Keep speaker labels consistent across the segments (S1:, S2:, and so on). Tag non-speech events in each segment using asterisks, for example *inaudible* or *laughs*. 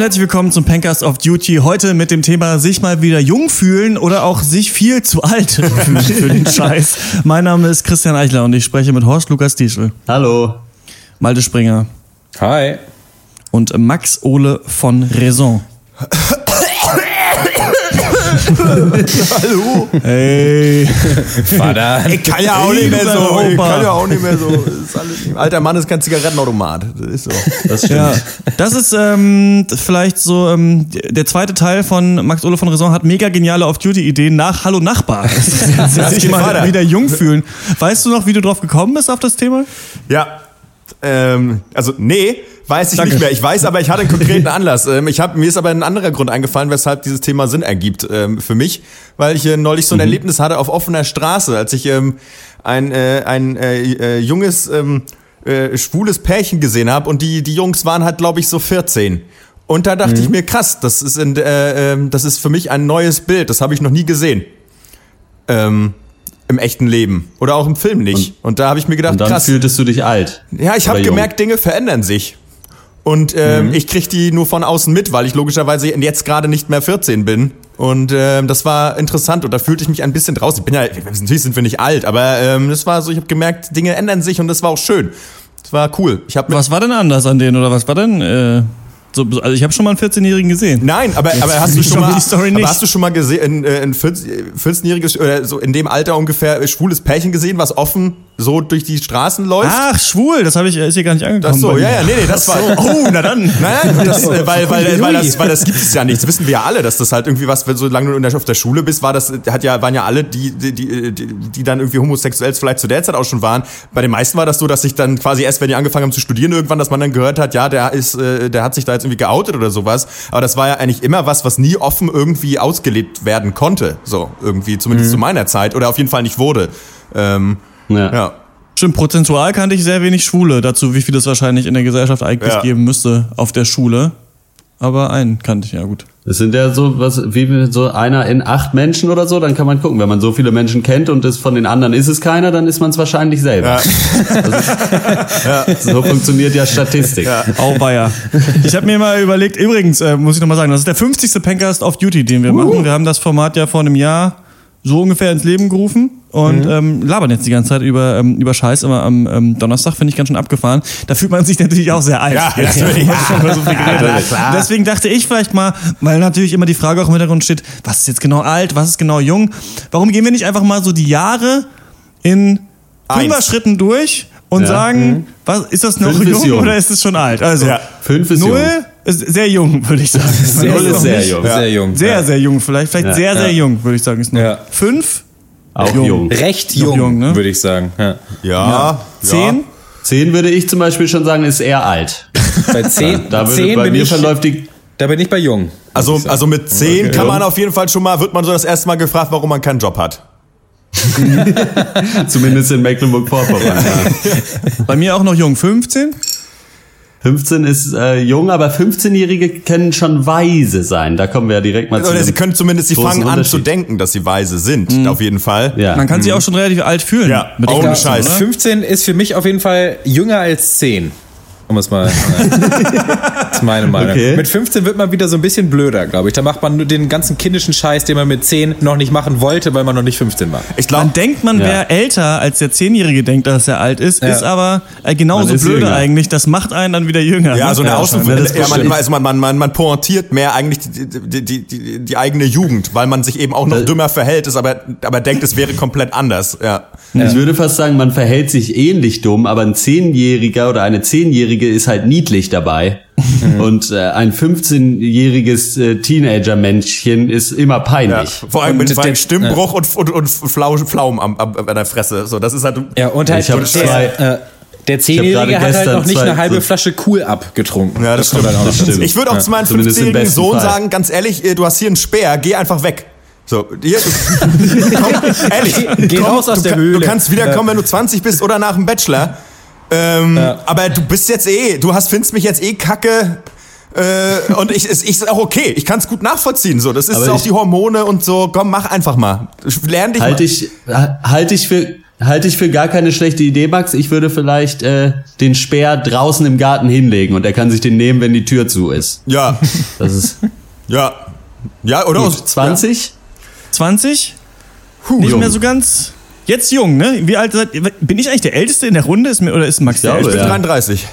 S1: Und herzlich willkommen zum Pancast of Duty. Heute mit dem Thema sich mal wieder jung fühlen oder auch sich viel zu alt *laughs* fühlen für den *laughs* Scheiß. Mein Name ist Christian Eichler und ich spreche mit Horst Lukas Diesel,
S2: Hallo.
S1: Malte Springer
S3: Hi.
S1: und Max Ole von Raison. *laughs* *laughs*
S4: Hallo?
S1: Hey.
S3: Vater.
S4: Ich kann ja auch nicht mehr so. Ich
S1: Opa.
S4: kann ja auch nicht mehr so. *laughs* Ist alles nicht- Alter Mann ist kein Zigarettenautomat. Das ist so.
S2: Das stimmt.
S1: Ja, das ist ähm, vielleicht so ähm, der zweite Teil von Max Ole von Raison hat mega geniale Off-Duty-Ideen nach Hallo Nachbar. *laughs* Das ist sich
S4: geht
S1: mal wieder jung fühlen. Weißt du noch, wie du drauf gekommen bist auf das Thema?
S4: Ja. Ähm, also, nee, weiß ich
S1: Danke.
S4: nicht mehr. Ich weiß aber, ich hatte einen konkreten *laughs* Anlass. Ähm, ich hab, mir ist aber ein anderer Grund eingefallen, weshalb dieses Thema Sinn ergibt ähm, für mich, weil ich äh, neulich so ein Erlebnis hatte auf offener Straße, als ich ähm, ein, äh, ein äh, äh, junges, ähm, äh, schwules Pärchen gesehen habe und die, die Jungs waren halt, glaube ich, so 14. Und da dachte ich mir, krass, das ist, in, äh, ähm, das ist für mich ein neues Bild, das habe ich noch nie gesehen. Ähm, Im echten Leben. Oder auch im Film nicht. Und, da habe ich mir gedacht,
S2: Und dann
S4: krass.
S2: fühltest du dich alt.
S4: Ja, ich habe gemerkt, Dinge verändern sich. Und ähm,
S2: Mhm.
S4: ich krieg die nur von außen mit, weil ich logischerweise jetzt gerade nicht mehr 14 bin. Und ähm, das war interessant und da fühlte ich mich ein bisschen draußen. Ich bin ja, natürlich sind wir nicht alt, aber ähm, das war so, ich habe gemerkt, Dinge ändern sich und das war auch schön. Das war cool. Ich habe
S1: Was war denn anders an denen oder was war denn? Äh, so, also ich habe schon mal einen 14-Jährigen gesehen.
S4: Nein, aber, aber *laughs* hast du schon mal, aber hast du schon mal gesehen, ein, ein 14 14-jähriges oder so in dem Alter ungefähr äh, schwules Pärchen gesehen, was offen so durch die Straßen läuft?
S1: Ach, schwul, das habe ich ist hier gar nicht angekommen.
S4: Ach so, ja, ja, nee, nee, das war.
S1: Oh, na dann. *laughs*
S4: Nein, das, äh, weil, weil, weil, das, weil das gibt es ja nicht. Das wissen wir ja alle, dass das halt irgendwie was, wenn solange du in der, auf der Schule bist, war das, hat ja, waren ja alle, die, die, die, die, dann irgendwie homosexuell vielleicht zu der Zeit auch schon waren. Bei den meisten war das so, dass sich dann quasi erst, wenn die angefangen haben zu studieren, irgendwann, dass man dann gehört hat, ja, der ist, äh, der hat sich da jetzt irgendwie geoutet oder sowas. Aber das war ja eigentlich immer was, was nie offen irgendwie ausgelebt werden konnte. So, irgendwie, zumindest zu meiner Zeit. Oder auf jeden Fall nicht wurde. Ähm,
S2: Ja.
S4: ja.
S1: Stimmt, prozentual kannte ich sehr wenig Schwule. Dazu, wie viel es wahrscheinlich in der Gesellschaft eigentlich
S4: Ja.
S1: geben müsste auf der Schule. Aber einen kannte ich, ja gut.
S2: Es sind ja so was wie so einer in acht Menschen oder so, dann kann man gucken, wenn man so viele Menschen kennt und es von den anderen ist es keiner, dann ist man es wahrscheinlich selber. Also, So funktioniert ja Statistik.
S1: Auweia. Ich habe mir mal überlegt, übrigens, äh, muss ich nochmal sagen, das ist der 50. Pencast of Duty, den wir machen. Wir haben das Format ja vor einem Jahr so ungefähr ins Leben gerufen und ähm, labern jetzt die ganze Zeit über, ähm, über Scheiß immer am ähm, Donnerstag, finde ich ganz schön abgefahren. Da fühlt man sich natürlich auch sehr alt.
S4: Ja, *laughs*
S1: Jetzt, man schon mal so viel geredet hat.
S2: klar.
S1: Deswegen dachte ich vielleicht mal, weil natürlich immer die Frage auch im Hintergrund steht, was ist jetzt genau alt, was ist genau jung? Warum gehen wir nicht einfach mal so die Jahre in. Fünfer-Schritten durch und
S2: Ja.
S1: sagen, was, ist das noch
S2: Fünf
S1: jung, oder ist es schon alt? Also,
S4: Ja.
S2: Fünf ist
S1: Null
S2: jung.
S1: Sehr jung, würde ich sagen.
S2: Null ist sehr jung.
S3: Sehr jung.
S1: Sehr,
S3: ja.
S1: sehr jung, vielleicht, vielleicht
S2: Ja.
S1: sehr, sehr
S3: Ja.
S1: jung, würde ich sagen. Ist noch.
S3: Ja.
S1: Fünf?
S2: Auch
S1: Jung.
S2: jung.
S3: Recht jung,
S1: jung, ne?
S3: würde ich sagen. Ja.
S4: Ja.
S1: Zehn?
S2: Zehn würde ich zum Beispiel schon sagen, ist eher alt. *laughs*
S3: Bei zehn,
S2: Da würde,
S3: zehn
S2: bei
S3: bin
S2: mir
S3: ich,
S2: verläuft die
S3: da bin ich bei jung.
S4: Also, also mit 10
S2: Okay.
S4: kann man auf jeden Fall schon mal, wird man so das erste Mal gefragt, warum man keinen Job hat. *laughs*
S2: zumindest in Mecklenburg-Vorpommern. Ja.
S1: Bei mir auch noch jung. 15?
S2: 15 ist äh, jung, aber 15-Jährige können schon weise sein. Da kommen wir ja direkt mal zu.
S4: Oder sie können zumindest, sie fangen an zu denken, dass sie weise sind, auf jeden Fall.
S2: Ja.
S1: Man kann sich auch schon relativ alt fühlen.
S4: Ja,
S1: mit
S4: ohne
S1: 15,
S4: Scheiß.
S1: oder?
S3: 15 ist für mich auf jeden Fall jünger als 10. Um es mal. *laughs* das ist meine Meinung.
S2: Okay.
S3: Mit 15 wird man wieder so ein bisschen blöder, glaube ich. Da macht man nur den ganzen kindischen Scheiß, den man mit 10 noch nicht machen wollte, weil man noch nicht 15 war.
S4: Ich
S1: Man
S4: glaube,
S1: denkt, man
S2: Ja.
S1: wäre älter, als der Zehnjährige denkt, dass er alt ist,
S3: Ja.
S1: ist aber äh, genauso
S2: Man ist
S1: blöde
S2: jünger.
S1: eigentlich. Das macht einen dann wieder jünger.
S4: ja,
S1: ne?
S4: so eine
S3: Ja,
S4: Außen
S2: schon. Ja,
S4: man, also man, man, man, man pointiert mehr eigentlich die, die, die, die, die eigene Jugend, weil man sich eben auch noch dümmer verhält, ist aber, aber denkt, es wäre komplett anders. Ja.
S2: Ich würde fast sagen, man verhält sich ähnlich dumm, aber ein Zehnjähriger oder eine Zehnjährige ist halt niedlich dabei. Und äh, ein 15-jähriges äh, Teenager-Männchen ist immer
S4: Ja.
S2: peinlich.
S4: Vor allem
S3: Und
S4: mit
S3: der-
S4: Stimmbruch und, und, und Flau, Flaum am, am, an der Fresse. So, das ist halt.
S3: Ja, und halt
S2: Ich hab
S3: der,
S2: zwei-
S3: äh, der Zehnjährige
S2: gerade
S3: hat halt
S2: gestern
S3: noch nicht
S2: zwei-
S3: eine halbe
S2: so-
S3: Flasche Cool Up getrunken.
S4: Ja, das, stimmt.
S3: halt
S2: Das stimmt.
S4: Ich würde auch zu meinem
S2: Zumindest im
S4: 15-jährigen
S2: besten
S4: Sohn
S2: Fall.
S4: sagen, ganz ehrlich, äh, du hast hier einen Speer, geh einfach weg. So, hier, *laughs* komm, ehrlich,
S3: Geh
S4: komm,
S3: raus aus
S4: du,
S3: der Höhle.
S4: Du kannst wiederkommen, wenn du 20 bist oder nach dem Bachelor. Ähm, Aber du bist jetzt eh, du hast, findest mich jetzt eh kacke. Äh, und ich, ich ist auch okay. Ich kann es gut nachvollziehen. So, das ist
S2: Aber
S4: auch
S2: ich-
S4: die Hormone und so. Komm, mach einfach mal. Lern dich
S2: Halte ich, halte ich für halte ich für gar keine schlechte Idee, Max. Ich würde vielleicht äh, den Speer draußen im Garten hinlegen und er kann sich den nehmen, wenn die Tür zu ist.
S4: Ja,
S2: Das ist
S4: ja. Ja, oder?
S2: gut. 20?
S1: 20? Nicht
S2: jung.
S1: mehr so ganz. Jetzt jung, ne? Wie alt seid ihr? Bin ich eigentlich der Älteste in der Runde? Ist mir, oder ist Max der
S2: glaube,
S4: Ich bin
S1: Älteste?
S2: ja.
S4: 33.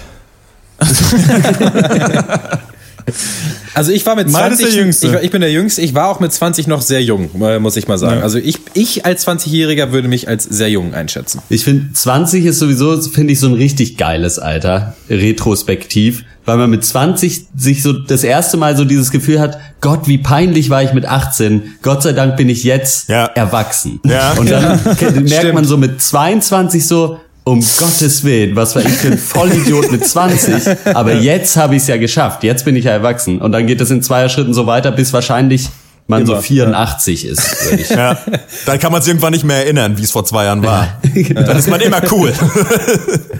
S3: Also ich war mit
S1: Meines
S3: 20,
S1: der Jüngste.
S3: Ich, war- ich bin der Jüngste, ich war auch mit 20 noch sehr jung, äh, muss ich mal sagen.
S1: Ja.
S3: Also ich, ich als 20-Jähriger würde mich als sehr jung einschätzen.
S2: Ich finde, 20 ist sowieso, finde ich, so ein richtig geiles Alter, retrospektiv, weil man mit 20 sich so das erste Mal so dieses Gefühl hat, Gott, wie peinlich war ich mit 18, Gott sei Dank bin ich jetzt
S4: Ja.
S2: erwachsen.
S4: Ja.
S2: Und dann ke- *laughs* merkt
S3: Stimmt.
S2: man so mit 22 so, um Gottes Willen, was war ich für ein Vollidiot mit 20, aber jetzt habe ich es ja geschafft, jetzt bin ich ja erwachsen. Und dann geht es in zweier Schritten so weiter, bis wahrscheinlich man so
S3: Immer,
S2: 84 ist, würde ich.
S4: Ja. Dann kann man sich irgendwann nicht mehr erinnern, wie es vor zwei Jahren war. Dann ist man immer cool.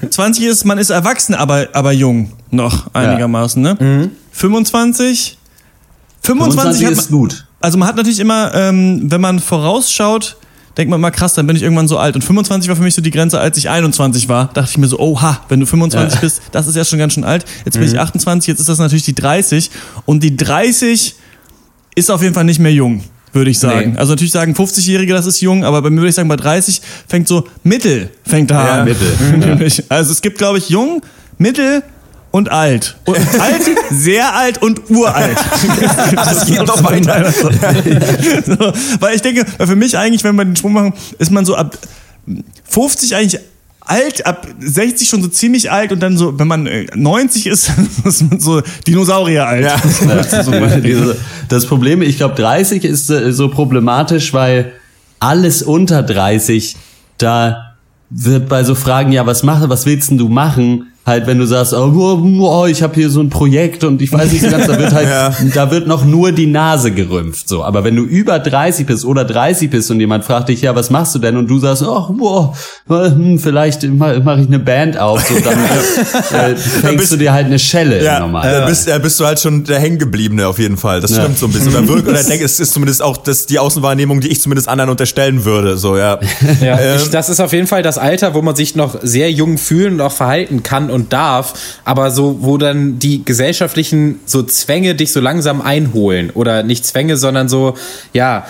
S1: 20 ist, man ist erwachsen, aber, aber jung noch einigermaßen, ne? 25? 25,
S2: 25
S1: hat
S2: ist
S1: man,
S2: gut.
S1: Also man hat natürlich immer, ähm, wenn man vorausschaut, denkt man mal krass, dann bin ich irgendwann so alt. Und 25 war für mich so die Grenze, als ich 21 war. Dachte ich mir so, oha, wenn du 25
S2: Ja.
S1: bist, das ist ja schon ganz schön alt. Jetzt bin ich 28, jetzt ist das natürlich die 30. Und die 30 ist auf jeden Fall nicht mehr jung, würde ich sagen.
S3: Nee.
S1: Also natürlich sagen 50-Jährige, das ist jung, aber bei mir würde ich sagen, bei 30 fängt so Mittel fängt da
S4: Ja,
S1: an.
S2: Mittel. *laughs*
S1: Also es gibt, glaube ich, jung, mittel und alt. Und alt, sehr alt und uralt. *laughs*
S4: Das geht noch *laughs* weiter.
S1: so, weil ich denke, weil für mich eigentlich, wenn wir den Sprung machen, ist man so ab 50 eigentlich alt, ab 60 schon so ziemlich alt und dann so, wenn man äh, 90 ist, *laughs* ist man so Dinosaurier alt.
S4: Ja.
S2: Das Problem, ich glaube, 30 ist äh, so problematisch, weil alles unter 30, da wird bei so Fragen, ja, was mache, was willst denn du machen? Halt, wenn du sagst, oh, oh, oh, ich habe hier so ein Projekt und ich weiß nicht so ganz, da wird halt, *laughs*
S4: Ja.
S2: da wird noch nur die Nase gerümpft, so. Aber wenn du über 30 bist oder 30 bist und jemand fragt dich, ja, was machst du denn? Und du sagst, oh, boah, hm, vielleicht mache mach ich eine Band auf, so, dann äh, *laughs* fängst
S4: bist-
S2: du dir halt eine Schelle
S4: Ja,
S2: normal.
S4: da bist, da bist du halt schon der Hängengebliebene auf jeden Fall. Das stimmt so ein bisschen. Oder, wirkt, oder denk, es ist zumindest auch das, die Außenwahrnehmung, die ich zumindest anderen unterstellen würde. So, ja.
S3: Ja,
S4: Ähm,
S3: ich, das ist auf jeden Fall das Alter, wo man sich noch sehr jung fühlen und auch verhalten kann und darf, aber so, wo dann die gesellschaftlichen so Zwänge dich so langsam einholen. Oder nicht Zwänge, sondern so, ja,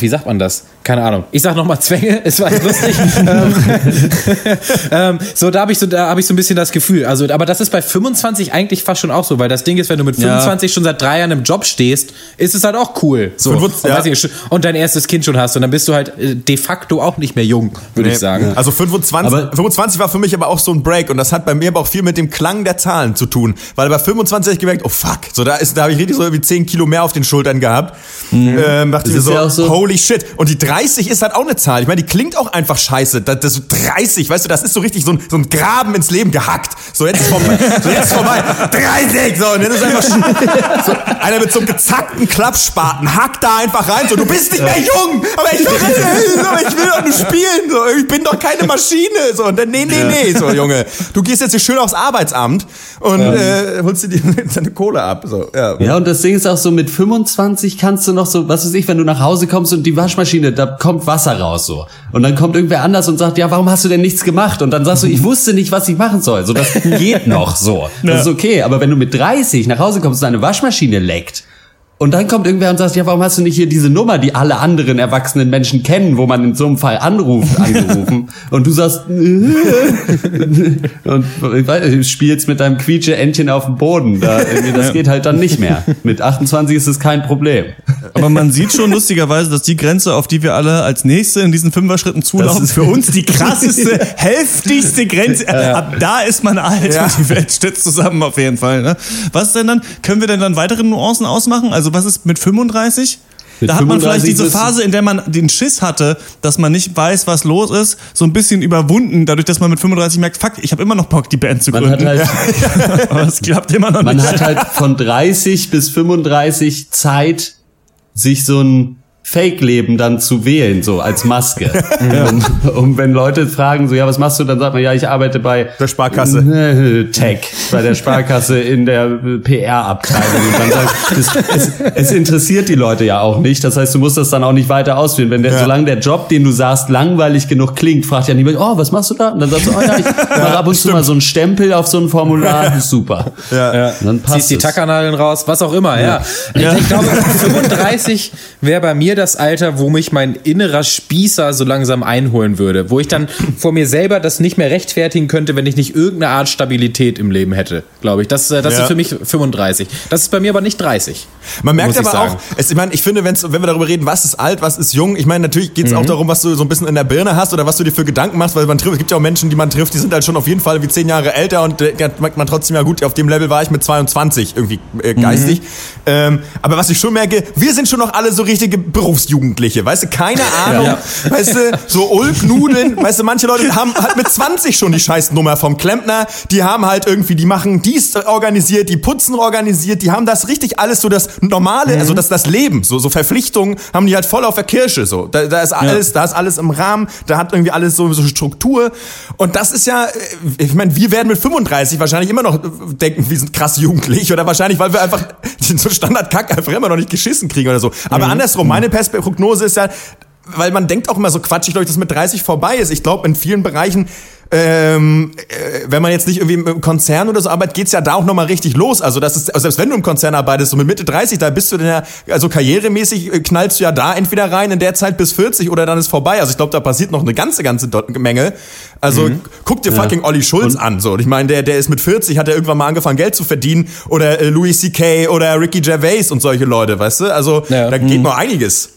S3: wie sagt man das? Keine Ahnung. Ich sag nochmal Zwänge, *laughs* es war lustig. ähm, *laughs* ähm, so, da habe ich so, da habe ich so ein bisschen das Gefühl. Also, aber das ist bei 25 eigentlich fast schon auch so, weil das Ding ist, wenn du mit
S1: Ja.
S3: 25 schon seit drei Jahren im Job stehst, ist es halt auch cool. So,
S4: 25,
S3: und,
S4: ja.
S3: ich, und dein erstes Kind schon hast und dann bist du halt äh, de facto auch nicht mehr jung, würde ich sagen.
S4: Also 25,
S2: Aber-
S4: 25 war für mich aber auch so ein Break und das hat bei mir aber auch viel mit dem Klang der Zahlen zu tun. Weil bei 25 habe ich gemerkt, oh fuck, so da ist, da habe ich richtig so irgendwie 10 Kilo mehr auf den Schultern gehabt. Ähm, dachte ich mir so,
S2: ja so-
S4: holy shit. Und die 30 ist halt auch eine Zahl. Ich meine, die klingt auch einfach scheiße. Das, das so 30, weißt du, das ist so richtig so ein, so ein Graben ins Leben gehackt. So jetzt ist vorbei. So jetzt ist vorbei. 30! So, und dann ist einfach so, einer mit so einem gezackten Klappspaten hackt da einfach rein. So, du bist nicht mehr jung, aber ich will, aber ich will doch nur spielen. So, ich bin doch keine Maschine. So, und dann, nee, nee, nee, so, Junge. Du gehst jetzt hier schön aufs Arbeitsamt und äh, holst dir die, *laughs* deine Kohle ab. So, ja.
S2: Ja, und das Ding ist auch so, mit 25 kannst du noch so, was weiß ich, wenn du nach Hause kommst und die Waschmaschine, da kommt Wasser raus so. Und dann kommt irgendwer anders und sagt, ja, warum hast du denn nichts gemacht? Und dann sagst du, ich wusste nicht, was ich machen soll. So, das *laughs* geht noch so. Das ist okay. Aber wenn du mit 30 nach Hause kommst und deine Waschmaschine leckt, und dann kommt irgendwer und sagt, ja, warum hast du nicht hier diese Nummer, die alle anderen erwachsenen Menschen kennen, wo man in so einem Fall anruft, *laughs* angerufen? und du sagst, und ich weiß, du spielst mit deinem Quietsche-Entchen auf dem Boden. Da, das geht halt dann nicht mehr. Mit 28 ist es kein Problem.
S1: Aber man sieht schon lustigerweise, dass die Grenze, auf die wir alle als nächste in diesen Fünfer-Schritten zulaufen,
S2: Das ist-
S1: für uns die krasseste, *laughs* heftigste Grenze. Ab da ist man alt
S4: Ja.
S1: und die Welt stützt zusammen auf jeden Fall. Ne? Was denn dann, können wir denn dann weitere Nuancen ausmachen? Also was ist mit 35?
S2: Mit
S1: da hat man vielleicht
S2: 35
S1: diese Phase, in der man den Schiss hatte, dass man nicht weiß, was los ist, so ein bisschen überwunden, dadurch, dass man mit 35 merkt, fuck, ich habe immer noch Bock, die Band zu
S2: Man
S1: gründen.
S2: hat halt, *laughs*
S1: Aber es klappt immer noch
S2: man
S1: nicht.
S2: hat halt von 30 bis 35 Zeit, sich so ein Fake-Leben dann zu wählen, so als Maske. *laughs* um, um wenn Leute fragen, so, ja, was machst du, dann sagt man, ja, ich arbeite bei
S4: Der Sparkasse.
S2: äh, Tech, bei der Sparkasse in der äh, PR-Abteilung. Und dann sagt, es, es, es interessiert die Leute ja auch nicht. Das heißt, du musst das dann auch nicht weiter ausführen. Wenn der,
S4: Ja.
S2: solange der Job, den du sagst, langweilig genug klingt, fragt ja niemand, oh, was machst du da? Und dann sagst du, oh ja, ich *laughs* mache ab und zu mal so einen Stempel auf so ein Formular. Super.
S4: Ja.
S2: Und dann passt
S3: Ziehst die. Tackernadeln raus, was auch immer, ja. Ich, ich glaube, *laughs* 35 wäre bei mir das Alter, wo mich mein innerer Spießer so langsam einholen würde. Wo ich dann vor mir selber das nicht mehr rechtfertigen könnte, wenn ich nicht irgendeine Art Stabilität im Leben hätte, glaube ich. Das, äh, das
S4: Ja.
S3: ist für mich 35. Das ist bei mir aber nicht 30.
S4: Man merkt aber
S3: sagen.
S4: auch, es, ich meine, ich finde, wenn wir darüber reden, was ist alt, was ist jung, ich meine, natürlich geht es
S3: Mhm.
S4: auch darum, was du so ein bisschen in der Birne hast oder was du dir für Gedanken machst, weil man trifft, es gibt ja auch Menschen, die man trifft, die sind halt schon auf jeden Fall wie zehn Jahre älter und äh, da merkt man trotzdem, ja gut, auf dem Level war ich mit 22 irgendwie äh, geistig.
S3: Mhm.
S4: Ähm, aber was ich schon merke, wir sind schon noch alle so richtige Berufsjugendliche, weißt du, keine Ahnung, weißt du, so Ulknudeln, weißt du, manche Leute haben halt mit 20 schon die Scheißnummer vom Klempner, die haben halt irgendwie, die machen dies organisiert, die putzen organisiert, die haben das richtig alles so das normale, also das das Leben, so so Verpflichtungen haben die halt voll auf der Kirsche so. Da, da ist alles, da ist alles im Rahmen, da hat irgendwie alles so so Struktur. Und das ist ja äh, ich meine, wir werden mit 35 wahrscheinlich immer noch äh, denken, wir sind krass jugendlich oder wahrscheinlich, weil wir einfach *laughs* so Standardkack einfach immer noch nicht geschissen kriegen oder so. Aber andersrum, meine Prognose ist ja, weil man denkt auch immer so quatschig, glaube ich, dass mit 30 vorbei ist. Ich glaube, in vielen Bereichen ähm, äh, wenn man jetzt nicht irgendwie im Konzern oder so arbeitet, geht's ja da auch nochmal richtig los. Also das ist, also selbst wenn du im Konzern arbeitest, so mit Mitte 30, da bist du dann ja, also karrieremäßig äh, knallst du ja da entweder rein in der Zeit bis 40 oder dann ist vorbei. Also ich glaube, da passiert noch eine ganze, ganze Menge. Also guck dir fucking Olli Schulz an. So, Und ich meine, der, der ist mit 40, hat er irgendwann mal angefangen, Geld zu verdienen. Oder äh, Louis C.K. oder Ricky Gervais und solche Leute, weißt du? Also
S3: Ja.
S4: da geht noch einiges.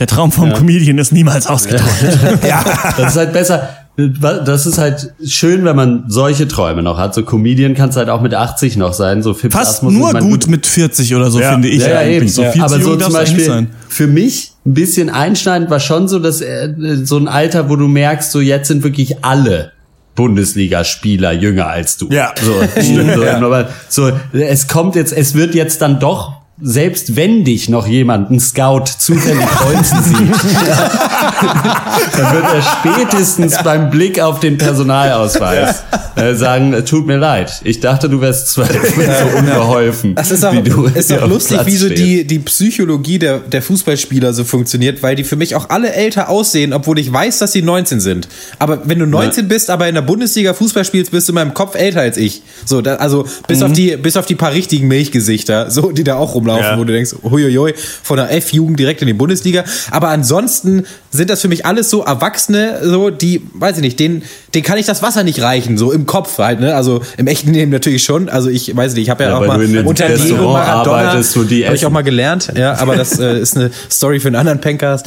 S1: Der Traum vom Comedian ist niemals ausgetrocknet. *laughs*
S2: Das ist halt besser. Das ist halt schön, wenn man solche Träume noch hat. So Comedian kann es halt auch mit 80 noch sein. So
S1: Fast
S2: Asmus ist
S1: nur gut mit 40 oder so,
S4: Ja.
S1: finde ich
S2: Ja, ja,
S1: eigentlich.
S2: eben.
S1: So
S2: Ja.
S1: viel
S2: Aber so zum Beispiel
S1: sein.
S2: für mich ein bisschen einschneidend war schon so, dass äh, so ein Alter, wo du merkst, so jetzt sind wirklich alle Bundesligaspieler jünger als du.
S4: Ja.
S2: So, *laughs* so, aber so, es kommt jetzt, es wird jetzt dann doch, selbst wenn dich noch jemand, ein Scout, zufällig kreuzen sieht, *laughs* dann wird er spätestens beim Blick auf den Personalausweis äh, sagen, äh, tut mir leid, ich dachte, du wärst zwölf, so unbeholfen.
S3: Das ist auch,
S2: wie du
S3: ist auch lustig,
S2: Platz
S3: wie so
S2: stehst.
S3: die, die Psychologie der, der Fußballspieler so funktioniert, weil die für mich auch alle älter aussehen, obwohl ich weiß, dass sie 19 sind. Aber wenn du 19 bist, aber in der Bundesliga Fußball spielst, bist du in meinem Kopf älter als ich. So, da, also bis auf die, bis auf die paar richtigen Milchgesichter, so, die da auch rumlaufen,
S4: Ja.
S3: wo du denkst, huiuiui, von der F-Jugend direkt in die Bundesliga. Aber ansonsten sind das für mich alles so Erwachsene, so, die, weiß ich nicht, denen, denen kann ich das Wasser nicht reichen, so im Kopf halt, ne? Also im echten Leben natürlich schon. Also ich weiß nicht, ich habe ja,
S2: Ja,
S3: auch mal unter Diego Maradona habe ich auch mal gelernt, ja, aber das äh, ist eine Story für einen anderen Pancast.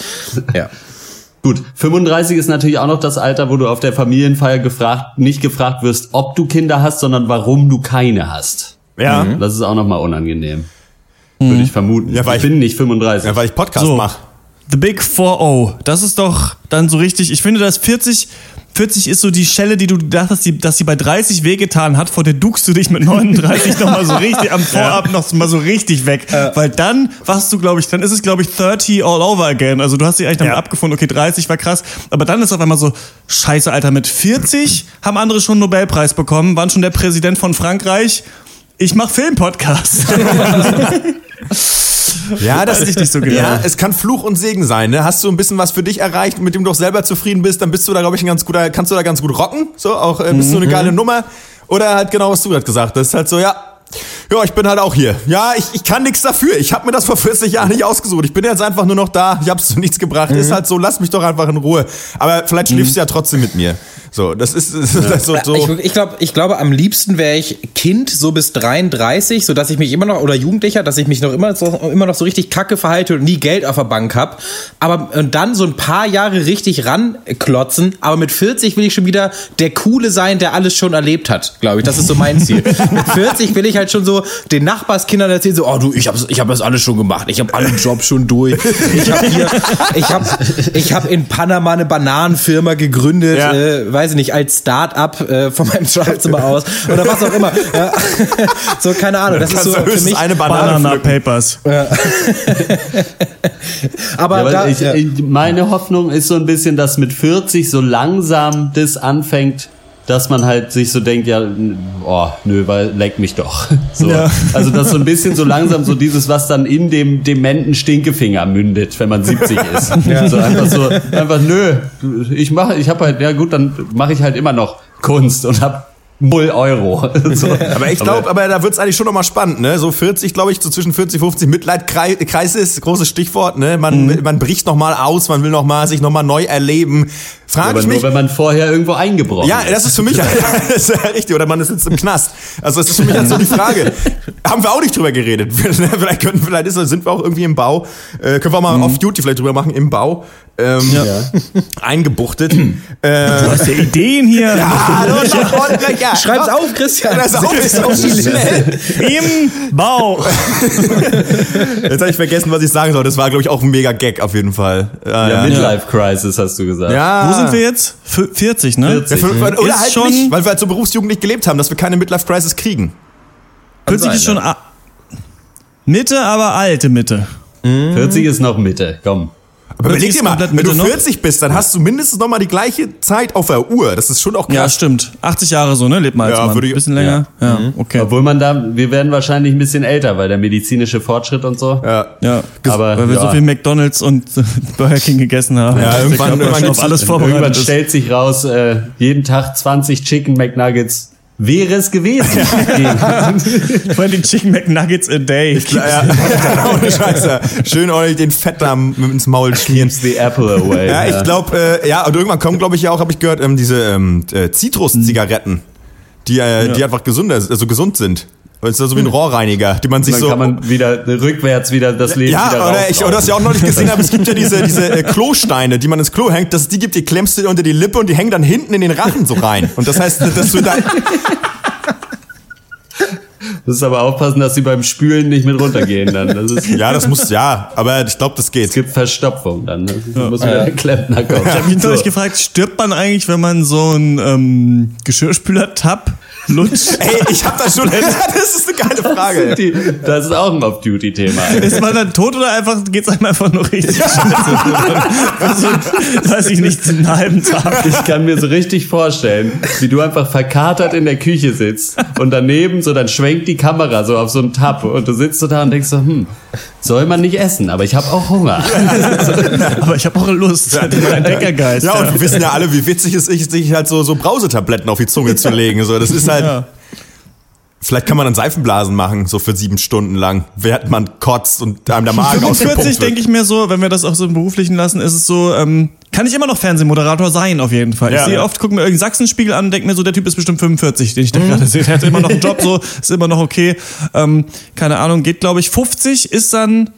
S3: Ja.
S2: Gut, 35 ist natürlich auch noch das Alter, wo du auf der Familienfeier gefragt, nicht gefragt wirst, ob du Kinder hast, sondern warum du keine hast.
S4: Ja.
S2: Das ist auch nochmal unangenehm. Würde ich vermuten.
S4: Ja, weil
S2: ich
S4: ich-
S2: bin nicht 35.
S4: Ja, weil ich Podcast
S1: So.
S4: mache.
S1: The Big 4-0. Das ist doch dann so richtig. Ich finde, dass 40, 40 ist so die Schelle, die du dachtest, die, dass sie bei 30 wehgetan hat, vor der duckst du dich mit 39 *laughs* nochmal so richtig am Vorab noch mal so richtig weg. Weil dann warst du, glaube ich, dann ist es, glaube ich, 30 all over again. Also du hast dich eigentlich damit
S4: Ja.
S1: abgefunden, okay, 30 war krass. Aber dann ist auf einmal so, scheiße, Alter, mit 40 haben andere schon einen Nobelpreis bekommen, waren schon der Präsident von Frankreich. Ich mach Filmpodcast. *laughs*
S4: Ja, das
S1: ich nicht so genau.
S4: Ja, es kann Fluch und Segen sein. Ne? Hast du ein bisschen was für dich erreicht, mit dem du auch selber zufrieden bist, dann bist du da, glaube ich, ein ganz guter, kannst du da ganz gut rocken. So, auch äh, bist du eine geile Nummer. Oder halt genau, was du gerade gesagt hast. Ist halt so, ja. Ja, ich bin halt auch hier. Ja, ich, ich kann nichts dafür. Ich habe mir das vor 40 Jahren nicht ausgesucht. Ich bin jetzt einfach nur noch da. Ich hab's zu nichts gebracht. Ist halt so, lass mich doch einfach in Ruhe. Aber vielleicht schläfst du ja trotzdem mit mir. So, das ist, das ist so. so.
S3: Ich, ich glaube, ich glaube, am liebsten wäre ich Kind so bis 33, so dass ich mich immer noch oder Jugendlicher, dass ich mich noch immer so, immer noch so richtig kacke verhalte und nie Geld auf der Bank habe. Aber und dann so ein paar Jahre richtig ranklotzen. Aber mit 40 will ich schon wieder der coole sein, der alles schon erlebt hat. Glaube ich, das ist so mein Ziel. *laughs* mit 40 will ich halt halt schon so den Nachbarskindern erzählen, so, oh du, ich habe ich hab das alles schon gemacht, ich habe alle Jobs schon durch. Ich habe hier, ich habe ich hab in Panama eine Bananenfirma gegründet,
S4: Ja.
S3: äh, weiß ich nicht, als Start-up äh, von meinem Schlafzimmer aus oder was auch immer. Ja. *laughs* so, keine Ahnung, das ist so für mich.
S4: eine Banane
S1: Banana. Papers. *laughs*
S3: aber
S2: Ja, aber
S3: da,
S2: ich,
S3: ja.
S2: ich, meine Hoffnung ist so ein bisschen, dass mit 40 so langsam das anfängt, dass man halt sich so denkt, ja, oh, nö, weil leck mich doch. *laughs* So.
S1: Ja.
S2: Also dass so ein bisschen so langsam so dieses, was dann in dem dementen Stinkefinger mündet, wenn man 70 *laughs* ist. So einfach so, einfach nö, ich mache, ich habe halt, ja gut, dann mache ich halt immer noch Kunst und hab null Euro. *laughs* So. *laughs*
S4: Aber ich glaube, aber da wird's eigentlich schon noch mal spannend, ne? So 40, glaube ich, so zwischen 40, 50 Mitleidkreis ist großes Stichwort, ne? Man,
S2: Mhm.
S4: man bricht noch mal aus, man will noch mal sich noch mal neu erleben. Frage
S2: Aber
S4: ich
S2: nur,
S4: mich,
S2: wenn man vorher irgendwo eingebrochen
S4: Ja, das ist für mich *laughs* das ist ja richtig. Oder man ist jetzt im Knast. Also das ist für mich jetzt so die Frage. Haben wir auch nicht drüber geredet. vielleicht könnten, vielleicht ist, sind wir auch irgendwie im Bau. Äh, können wir auch mal
S2: Mhm.
S4: off Duty vielleicht drüber machen im Bau. Ähm, *laughs* Eingebuchtet. äh,
S1: Du hast ja Ideen hier.
S4: los, los, los, ja.
S3: Schreib's auf, Christian.
S4: Das ist auch, ist auch *laughs* schnell.
S1: Im Bau. *laughs*
S4: Jetzt habe ich vergessen, was ich sagen soll. Das war, glaube ich, auch ein mega Gag auf jeden Fall. Ja,
S2: Ja,
S4: ja.
S2: Midlife Crisis hast du gesagt.
S4: ja.
S1: Wo sind wir jetzt? F 40, ne?
S2: 40.
S4: Ja, für, oder
S1: Ist
S4: halt
S1: schon-
S4: nicht, weil wir halt so berufsjugendlich gelebt haben, dass wir keine Midlife Crisis kriegen.
S1: 40
S3: sein,
S1: ist schon Mitte, aber alte Mitte.
S2: 40 ist noch Mitte, komm.
S4: Aber überleg dir mal, wenn du
S1: Mitte noch.
S4: 40 bist, dann hast du mindestens noch mal die gleiche Zeit auf der Uhr. Das ist schon auch
S1: Ja,
S4: krass.
S1: stimmt. 80 Jahre so, ne? Lebt mal als
S4: Ja,
S1: Mann.
S4: würde ich-
S1: Bisschen länger. Ja, okay.
S2: Obwohl man da, wir werden wahrscheinlich ein bisschen älter, weil der medizinische Fortschritt und so.
S4: Ja.
S1: Ja,
S2: Aber,
S1: weil wir so
S2: ja.
S1: viel McDonalds und *laughs* Burger King gegessen haben.
S4: Ja, irgendwann- irgendwann
S1: auf alles
S2: Irgendwann
S1: vorbereitet ist.
S2: stellt sich raus, äh, jeden Tag 20 Chicken McNuggets wäre es gewesen. Gegen- *laughs*
S1: 20 Chicken McNuggets a day.
S4: Ja, ja. *laughs* Ohne Scheiße. Schön ordentlich den Fettdarm ins Maul schmieren.
S2: Keeps the apple away.
S4: Ja, ich glaube, äh, ja, und irgendwann kommen, glaube ich, ja auch, habe ich gehört, ähm, diese ähm, äh, Zitruszigaretten, die, äh, die einfach gesünder, also gesund sind. Das ist ja so wie ein Rohrreiniger, die man sich
S2: Dann
S4: so.
S2: kann man wieder rückwärts wieder das Leben wieder
S4: ja, oder ich, oder was ich auch neulich gesehen habe, es gibt ja diese, diese äh, Klosteine, die man ins Klo hängt, dass die gibt, die klemmst du dir unter die Lippe und die hängen dann hinten in den Rachen so rein. Und das heißt, dass du da,
S2: Das ist aber aufpassen, dass sie beim Spülen nicht mit runtergehen dann. Das ist,
S4: ja, das muss, ja, aber ich glaube, das
S2: es
S4: geht.
S2: gibt Verstopfung dann. ne? Da muss wieder der Klempner kommen.
S1: Ich habe mich
S2: So.
S1: gefragt, stirbt man eigentlich, wenn man so einen ähm, Geschirrspüler-Tab lutscht? *laughs*
S4: Ey, ich hab da schon, *laughs* das ist eine geile Frage.
S2: Die, das ist auch ein Off-Duty-Thema.
S1: Ist man dann tot oder einfach geht's einem einfach nur richtig scheiße? also, weiß ich nicht, einen halben Tag.
S2: Ich kann mir so richtig vorstellen, wie du einfach verkatert in der Küche sitzt und daneben so, dann schwenkt die Kamera so auf so einen Tab und du sitzt so da und denkst so, hm, soll man nicht essen, aber ich habe auch Hunger. *laughs*
S1: Aber ich habe auch Lust. Ein Deckergeist.
S4: Ja, und wir wissen ja alle, wie witzig es ist, sich halt so, so Brausetabletten auf die Zunge zu legen. So, das ist halt.
S1: Ja.
S4: Vielleicht kann man dann Seifenblasen machen, so für sieben Stunden lang, während man kotzt und einem der Magen
S1: 45
S4: ausgepumpt
S1: denke ich mir so, wenn wir das auch so im Beruflichen lassen, ist es so, ähm, kann ich immer noch Fernsehmoderator sein, auf jeden Fall.
S4: Ja,
S1: ich sehe oft, gucke mir irgendeinen Sachsenspiegel an und denke mir so, der Typ ist bestimmt 45, den ich da gerade sehe. Der hat immer noch einen Job, so, *laughs* ist immer noch okay. Ähm, keine Ahnung, geht glaube ich 50, ist dann,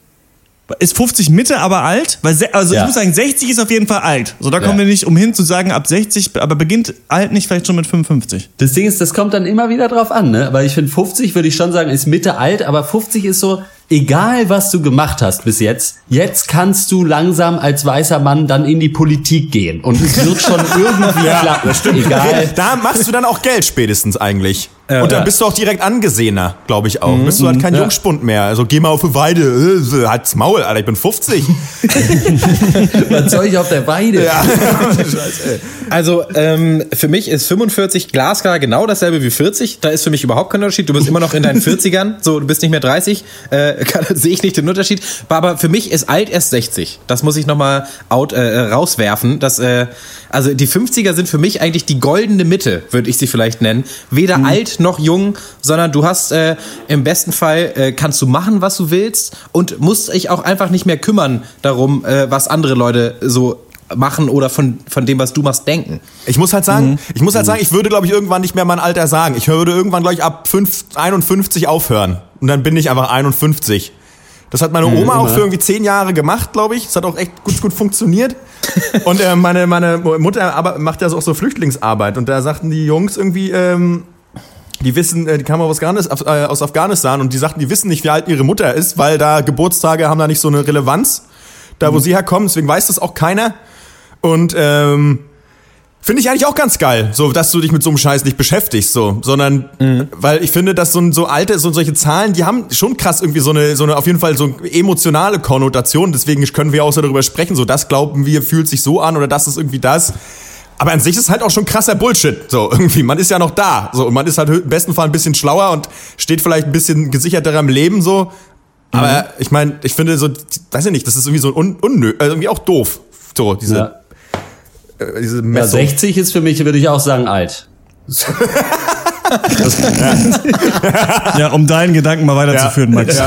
S1: ist 50 Mitte, aber alt? Weil, also
S2: Ja.
S1: ich muss sagen, 60 ist auf jeden Fall alt. So, da kommen
S2: Ja.
S1: wir nicht umhin zu sagen, ab 60, aber beginnt alt nicht vielleicht schon mit 55.
S2: Das Ding ist, das kommt dann immer wieder drauf an, ne? Weil ich finde, 50 würde ich schon sagen, ist Mitte alt, aber 50 ist so, egal was du gemacht hast bis jetzt, jetzt kannst du langsam als weißer Mann dann in die Politik gehen. Und es wird schon *laughs* irgendwie klappen. Egal.
S4: Da machst du dann auch Geld spätestens eigentlich. und dann bist du auch direkt angesehener, glaube ich auch. Bist du halt kein Jungspund mehr. Also geh mal auf die Weide, äh, halt's Maul, Alter, ich bin 50. *laughs*
S2: Was soll ich auf der Weide? *laughs*
S3: Also ähm, für mich ist 45 glasklar genau dasselbe wie 40. Da ist für mich überhaupt kein Unterschied. Du bist immer noch in deinen 40ern, so du bist nicht mehr 30. Äh, *laughs* Sehe ich nicht den Unterschied. Aber für mich ist alt erst 60. Das muss ich nochmal out äh, rauswerfen. Das, äh, also die 50er sind für mich eigentlich die goldene Mitte, würde ich sie vielleicht nennen. Weder alt noch jung, sondern du hast äh, im besten Fall äh, kannst du machen, was du willst und musst dich auch einfach nicht mehr kümmern darum, äh, was andere Leute so machen oder von, von dem, was du machst, denken.
S4: Ich muss halt sagen,
S1: Mhm.
S4: ich muss halt sagen, ich würde, glaube ich, irgendwann nicht mehr mein Alter sagen. Ich würde irgendwann, glaube ich, ab 5, 51 aufhören. Und dann bin ich einfach 51. Das hat meine Oma auch für irgendwie zehn Jahre gemacht, glaube ich. Das hat auch echt gut, gut funktioniert. *laughs* Und äh, meine, meine Mutter aber macht ja auch so Flüchtlingsarbeit. Und da sagten die Jungs irgendwie, ähm, die wissen, äh, die kamen aus, äh, aus Afghanistan und die sagten, die wissen nicht, wie alt ihre Mutter ist, weil da Geburtstage haben da nicht so eine Relevanz, da wo sie herkommen, deswegen weiß das auch keiner. Und ähm, finde ich eigentlich auch ganz geil, so dass du dich mit so einem Scheiß nicht beschäftigst, so, sondern weil ich finde, dass so, ein- so alte, so solche Zahlen, die haben schon krass irgendwie so eine, so eine auf jeden Fall so emotionale Konnotation. Deswegen können wir auch so darüber sprechen, so das glauben wir, fühlt sich so an oder das ist irgendwie das. Aber an sich ist halt auch schon krasser Bullshit. So, *laughs* irgendwie. Man ist ja noch da. So, und man ist halt im besten Fall ein bisschen schlauer und steht vielleicht ein bisschen gesicherter im Leben, so. Aber ich meine, ich finde so, weiß ich nicht, das ist irgendwie so un unnö äh, irgendwie auch doof. So, diese,
S2: Ja.
S4: Äh, diese
S2: Ja,
S4: Messung.
S2: 60 ist für mich, würde ich auch sagen, alt. *laughs*
S1: Ja, um deinen Gedanken mal weiterzuführen, Max. *laughs*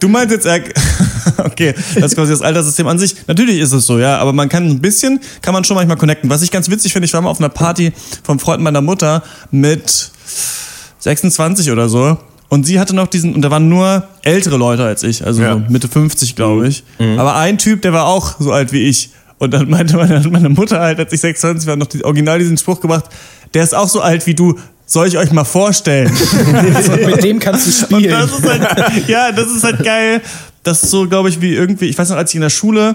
S1: Du meinst jetzt, äh, *laughs* okay, das ist quasi das Alterssystem an sich. Natürlich ist es so, ja, aber man kann ein bisschen, kann man schon manchmal connecten. Was ich ganz witzig finde, ich war mal auf einer Party vom Freund meiner Mutter mit 26 oder so. Und sie hatte noch diesen, und da waren nur ältere Leute als ich, also
S4: Ja.
S1: so Mitte 50, glaube ich. Aber ein Typ, der war auch so alt wie ich. Und dann meinte meine, *laughs* meine Mutter halt, als ich 26 war, noch die, original diesen Spruch gemacht, der ist auch so alt wie du, soll ich euch mal vorstellen? *laughs*
S3: Mit dem kannst du
S1: Und
S3: spielen.
S1: das ist halt, ja, das ist halt geil. Das ist so, glaube ich, wie irgendwie, ich weiß noch, als ich in der Schule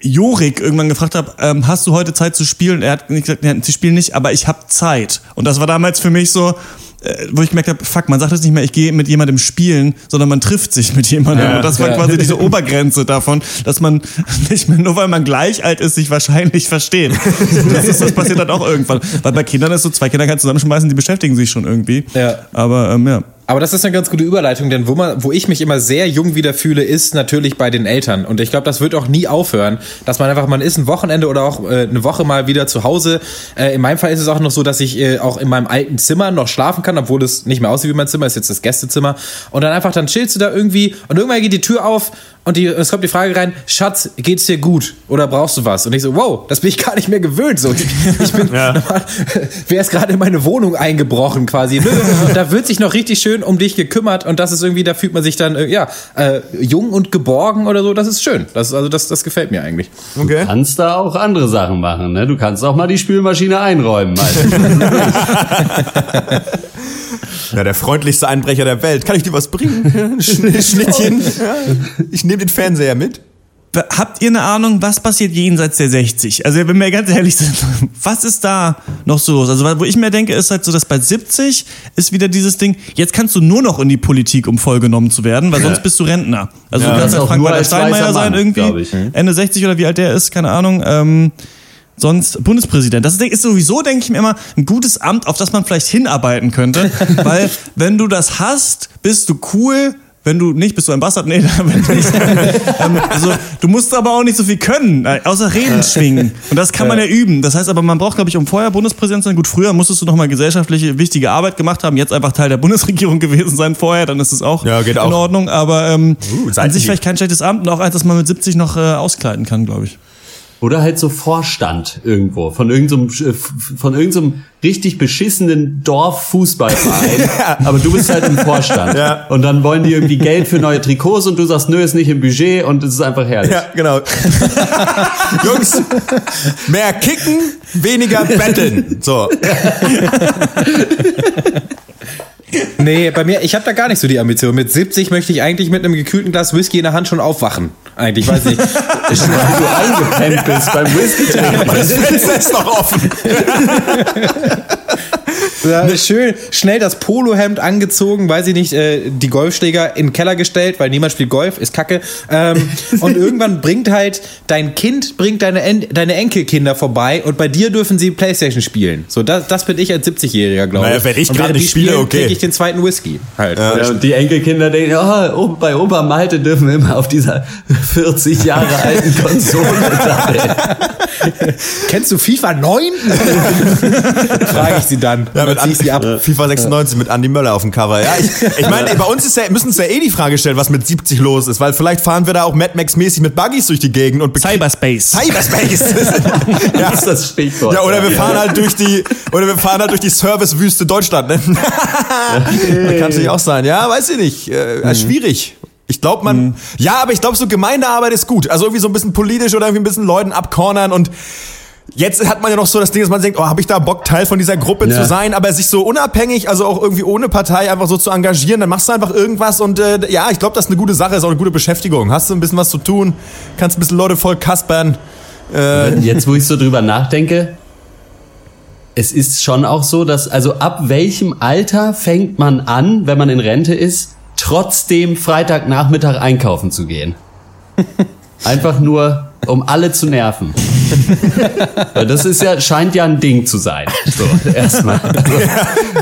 S1: Jorik irgendwann gefragt habe, ähm, hast du heute Zeit zu spielen? Er hat nicht gesagt, nee, sie spielen nicht, aber ich habe Zeit. Und das war damals für mich so, äh, wo ich gemerkt habe, fuck, man sagt jetzt nicht mehr, ich gehe mit jemandem spielen, sondern man trifft sich mit jemandem.
S4: Ja.
S1: Und das war
S2: Ja.
S1: quasi diese Obergrenze davon, dass man *laughs* nicht mehr, nur weil man gleich alt ist, sich wahrscheinlich versteht. *laughs* Das, ist, das passiert dann auch irgendwann. Weil bei Kindern ist so, zwei Kinder kannst du zusammenschmeißen, die beschäftigen sich schon irgendwie.
S3: Ja.
S1: Aber ähm, ja.
S3: Aber das ist eine ganz gute Überleitung, denn wo, man, wo ich mich immer sehr jung wieder fühle, ist natürlich bei den Eltern. Und ich glaube, das wird auch nie aufhören, dass man einfach, man ist ein Wochenende oder auch äh, eine Woche mal wieder zu Hause. Äh, in meinem Fall ist es auch noch so, dass ich äh, auch in meinem alten Zimmer noch schlafen kann, obwohl es nicht mehr aussieht wie mein Zimmer, ist jetzt das Gästezimmer. Und dann einfach, dann chillst du da irgendwie und irgendwann geht die Tür auf und die, es kommt die Frage rein, Schatz, geht's dir gut? Oder brauchst du was? Und ich so, wow, das bin ich *laughs* gar nicht mehr gewöhnt. So, ich, ich bin, *laughs* normal, *laughs* wer ist gerade in meine Wohnung eingebrochen quasi? Da wird sich noch richtig schön um dich gekümmert und das ist irgendwie, da fühlt man sich dann, äh, ja, äh, jung und geborgen oder so. Das ist schön. Das ist, also das, das gefällt mir eigentlich.
S4: Okay.
S2: Kannst da auch andere Sachen machen, ne? Du kannst auch mal die Spülmaschine einräumen.
S4: Ja, der freundlichste Einbrecher der Welt. Kann ich dir was bringen? Schnittchen. Ja. Ich nehme den Fernseher mit.
S1: Habt ihr eine Ahnung, was passiert jenseits der 60? Also, wenn wir ganz ehrlich sind, *laughs* was ist da noch so los? Also, wo ich mir denke, ist halt so, dass bei 70 ist wieder dieses Ding, jetzt kannst du nur noch in die Politik, um vollgenommen zu werden, weil sonst bist du Rentner. Also,
S2: Ja,
S1: du kannst halt
S2: auch nur
S1: Frank-Walter
S2: als
S1: Steinmeier sein,
S2: Mann, glaub
S1: irgendwie,
S2: ich. Mhm.
S1: Ende 60 oder wie alt der ist, keine Ahnung. Ähm, sonst Bundespräsident. Das ist sowieso, denke ich mir immer, ein gutes Amt, auf das man vielleicht hinarbeiten könnte. *laughs* weil, wenn du das hast, bist du cool. Wenn du nicht, bist du ein Bastard? Nee, *laughs* wenn nicht. ähm, also, du musst aber auch nicht so viel können, äh, außer Reden schwingen. Und das kann man ja üben. Das heißt aber, man braucht, glaube ich, um vorher Bundespräsident zu sein. Gut, früher musstest du noch mal gesellschaftliche, wichtige Arbeit gemacht haben, jetzt einfach Teil der Bundesregierung *laughs* gewesen sein vorher, dann ist es auch
S4: Ja,
S1: in
S4: auch.
S1: Ordnung. Aber ähm,
S4: Uh,
S1: an sich vielleicht kein schlechtes Amt und auch eins, das man mit 70 noch äh, auskleiden kann, glaube ich.
S2: Oder halt so Vorstand irgendwo von irgendeinem von irgendeinem richtig beschissenen Dorffußballverein. *laughs* Aber du bist halt im Vorstand.
S4: Ja.
S2: Und dann wollen die irgendwie Geld für neue Trikots und du sagst, nö, ist nicht im Budget und es ist einfach herrlich.
S4: Ja, genau. *laughs* Jungs, mehr kicken, weniger betteln. So. *laughs*
S3: Nee, bei mir, ich habe da gar nicht so die Ambition. Mit 70 möchte ich eigentlich mit einem gekühlten Glas Whisky in der Hand schon aufwachen. Eigentlich, weiß nicht. *laughs*
S2: Weil du eingepennt bist beim Whisky trinken.
S4: Das Fenster ist noch offen. *laughs*
S3: Ja, schön, schnell das Polohemd angezogen, weiß ich nicht, äh, die Golfschläger in den Keller gestellt, weil niemand spielt Golf, ist kacke. Ähm, *laughs* und irgendwann bringt halt dein Kind, bringt deine, En deine Enkelkinder vorbei und bei dir dürfen sie Playstation spielen. So, das, das bin ich als 70-Jähriger, glaube ich.
S4: Naja, wenn ich gerade nicht spiele,
S3: spielen,
S4: okay.
S3: trinke ich den zweiten Whisky halt.
S2: Ja, und die Enkelkinder denken, oh, oh, bei Opa Malte dürfen wir immer auf dieser 40 Jahre alten Konsole *laughs* sein.
S3: Kennst du FIFA 9? *laughs* Frage ich sie dann.
S4: Ja, mit
S3: dann zieh ich sie ab.
S4: An FIFA 96 mit Andy Möller auf dem Cover. Ja, ich, ich meine, bei uns ist ja, müssen uns ja eh die Frage stellen, was mit 70 los ist, weil vielleicht fahren wir da auch Mad Max mäßig mit Buggies durch die Gegend und
S1: Cyberspace.
S4: Cyberspace. *laughs* ja.
S2: Das ist das Stichwort.
S4: ja, oder wir fahren halt durch die, oder wir fahren halt durch die Servicewüste Deutschland. Ne? *laughs* das kann natürlich auch sein. Ja, weiß ich nicht. Äh, Schwierig. Ich glaube, man. Ja, aber ich glaube, so Gemeindearbeit ist gut. Also irgendwie so ein bisschen politisch oder irgendwie ein bisschen Leuten abcornern und Jetzt hat man ja noch so das Ding, dass man denkt, oh, habe ich da Bock, Teil von dieser Gruppe
S2: Ja.
S4: zu sein, aber sich so unabhängig, also auch irgendwie ohne Partei einfach so zu engagieren, dann machst du einfach irgendwas und äh, ja, ich glaube, das ist eine gute Sache, ist auch eine gute Beschäftigung. Hast du ein bisschen was zu tun, kannst ein bisschen Leute voll kaspern. Äh,
S2: Jetzt, wo ich so drüber nachdenke, es ist schon auch so, dass, also ab welchem Alter fängt man an, wenn man in Rente ist, trotzdem Freitagnachmittag einkaufen zu gehen? *laughs* Einfach nur, um alle zu nerven. Das ist ja, scheint ja ein Ding zu sein. So, erstmal.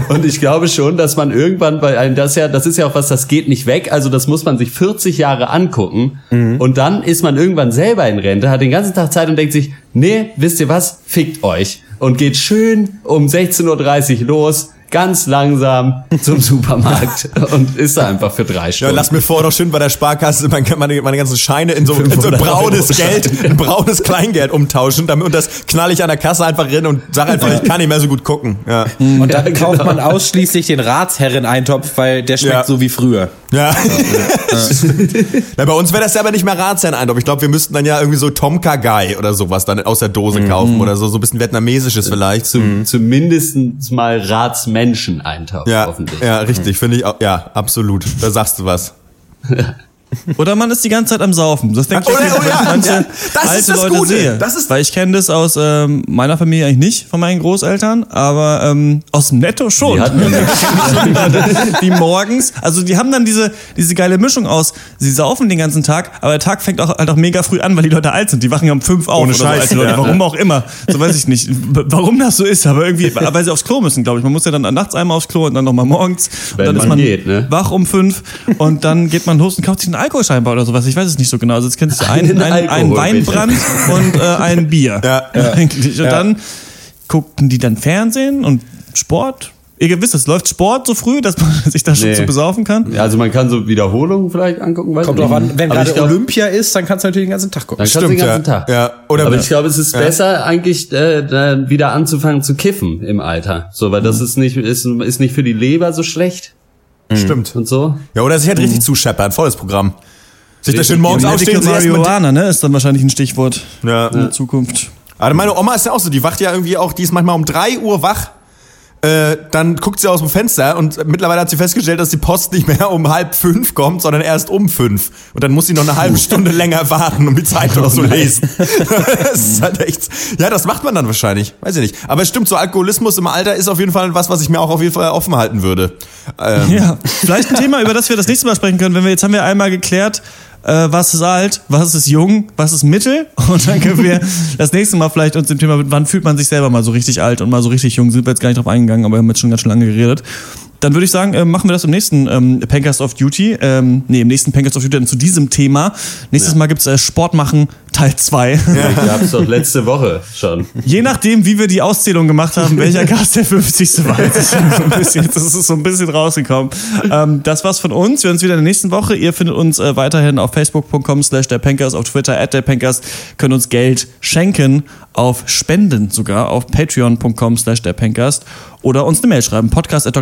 S2: Und ich glaube schon, dass man irgendwann, weil einem das ja, das ist ja auch was, das geht nicht weg. Also das muss man sich 40 Jahre angucken. Und dann ist man irgendwann selber in Rente, hat den ganzen Tag Zeit und denkt sich, nee, wisst ihr was? Fickt euch. Und geht schön um 16.30 Uhr los, ganz langsam zum *laughs* Supermarkt und ist da einfach für drei
S4: ja,
S2: Stunden.
S4: lass mir vorher noch schön bei der Sparkasse meine, meine, meine ganzen Scheine in so, in so
S2: 500
S4: braunes
S2: Euro
S4: Geld, in braunes Kleingeld umtauschen damit, und das knall ich an der Kasse einfach rein und sag einfach, ich kann nicht mehr so gut gucken. Ja.
S3: Und dann
S2: Ja,
S3: kauft
S2: genau.
S3: man ausschließlich den Ratsherren-Eintopf, weil der schmeckt
S4: Ja.
S3: so wie früher.
S4: Ja. *laughs* Na, bei uns wäre das ja aber nicht mehr Ratsherreneintopf. Ich glaube, wir müssten dann ja irgendwie so Tomka Guy oder sowas dann aus der Dose kaufen oder so, so ein bisschen vietnamesisches vielleicht.
S2: Zum, Zumindest mal Ratsmenschen-Eintopf,
S4: Ja,
S2: hoffentlich.
S4: ja, richtig, finde ich auch. Ja, absolut. Da sagst du was. *laughs*
S1: Oder man ist die ganze Zeit am Saufen. Das denke ich, wenn
S4: oh ja,
S1: ich manche
S4: ja, das ist
S1: alte
S4: das
S1: Leute
S4: Gute.
S1: sehe.
S4: Das ist-
S1: Weil ich kenne das aus ähm, meiner Familie eigentlich nicht, von meinen Großeltern, aber ähm, aus dem Netto schon.
S2: Die hatten *laughs*
S1: die morgens, also die haben dann diese, diese geile Mischung aus, sie saufen den ganzen Tag, aber der Tag fängt auch halt auch mega früh an, weil die Leute alt sind. Die wachen ja um fünf auf
S4: Ohne
S1: oder so,
S4: Scheiß,
S1: alte Leute.
S4: ja.
S1: Warum auch immer. So weiß ich nicht, warum das so ist, aber irgendwie, *laughs* weil sie aufs Klo müssen, glaube ich. Man muss ja dann nachts einmal aufs Klo und dann nochmal morgens. Und
S2: Wenn
S1: dann
S2: man
S1: ist man
S2: geht, ne?
S1: wach um fünf und dann geht man los und kauft sich einen Alkohol scheinbar oder sowas. Ich weiß es nicht so genau. Also jetzt kennst du einen,
S2: Einen
S1: einen. Weinbrand und äh, ein *laughs* Bier. *laughs*
S4: Ja.
S1: Eigentlich. Und dann guckten die dann Fernsehen und Sport. Ihr wisst, es läuft Sport so früh, dass man *laughs* sich da schon
S2: Nee.
S1: so besaufen kann.
S2: Also man kann so Wiederholungen vielleicht angucken. weiß
S3: Kommt
S2: nicht.
S3: an, wenn gerade
S2: glaub,
S3: Olympia ist, dann kannst du natürlich den ganzen Tag gucken.
S2: Dann kannst du den
S4: Stimmt,
S2: ganzen
S4: ja.
S2: Tag.
S4: Ja, oder-
S2: Aber ich glaube, es ist besser eigentlich äh, da wieder anzufangen zu kiffen im Alter. So, weil das ist nicht ist, ist nicht für die Leber so schlecht
S4: Stimmt.
S2: und so.
S4: Ja, oder sich halt richtig zuscheppern, volles Programm. Sich da schön morgens aufstehen, mit,
S1: Marihuana, ne, ist dann wahrscheinlich ein Stichwort
S4: ja.
S1: in der Zukunft.
S4: Aber meine Oma ist ja auch so, die wacht ja irgendwie auch, die ist manchmal um 3 Uhr wach. Äh, dann guckt sie aus dem Fenster und mittlerweile hat sie festgestellt, dass die Post nicht mehr um halb fünf kommt, sondern erst um fünf. Und dann muss sie noch eine halbe Stunde länger warten, um die Zeitung zu lesen. *laughs* das ist halt echt. Ja, das macht man dann wahrscheinlich. Weiß ich nicht. Aber es stimmt, so Alkoholismus im Alter ist auf jeden Fall was, was ich mir auch auf jeden Fall offen halten würde. Ähm,
S1: Ja, vielleicht ein Thema, über das wir das nächste Mal sprechen können, wenn wir jetzt haben wir einmal geklärt, äh, was ist alt, was ist jung, was ist mittel? *laughs* Und dann können wir *laughs* das nächste Mal vielleicht uns dem Thema, wann fühlt man sich selber mal so richtig alt und mal so richtig jung, sind wir jetzt gar nicht drauf eingegangen, aber wir haben jetzt schon ganz schön lange geredet. Dann würde ich sagen, äh, machen wir das im nächsten ähm, Pancast of Duty. Ähm, nee, im nächsten Pancast of Duty dann zu diesem Thema. Nächstes Mal gibt's äh, Sport machen Teil 2. *laughs*
S2: Ich gab's doch letzte Woche schon.
S1: Je nachdem, wie wir die Auszählung gemacht haben, welcher Gast der 50. war. Das ist, so ein bisschen, das ist so ein bisschen rausgekommen. Ähm, das war's von uns. Wir hören uns wieder in der nächsten Woche. Ihr findet uns äh, weiterhin auf facebook.com slash der Pankers, auf Twitter at der Pankers, könnt uns Geld schenken, auf Spenden sogar, auf patreon.com slash der Pankers oder uns eine Mail schreiben, podcast at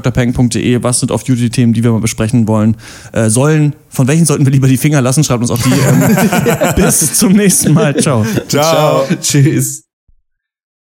S1: drpank.de. Was sind auf Duty-Themen, die wir mal besprechen wollen, äh, sollen? Von welchen sollten wir lieber die Finger lassen? Schreibt uns auf die. Ähm, *laughs* *laughs* bis zum nächsten Mal. Ciao.
S4: Ciao.
S2: Tschüss.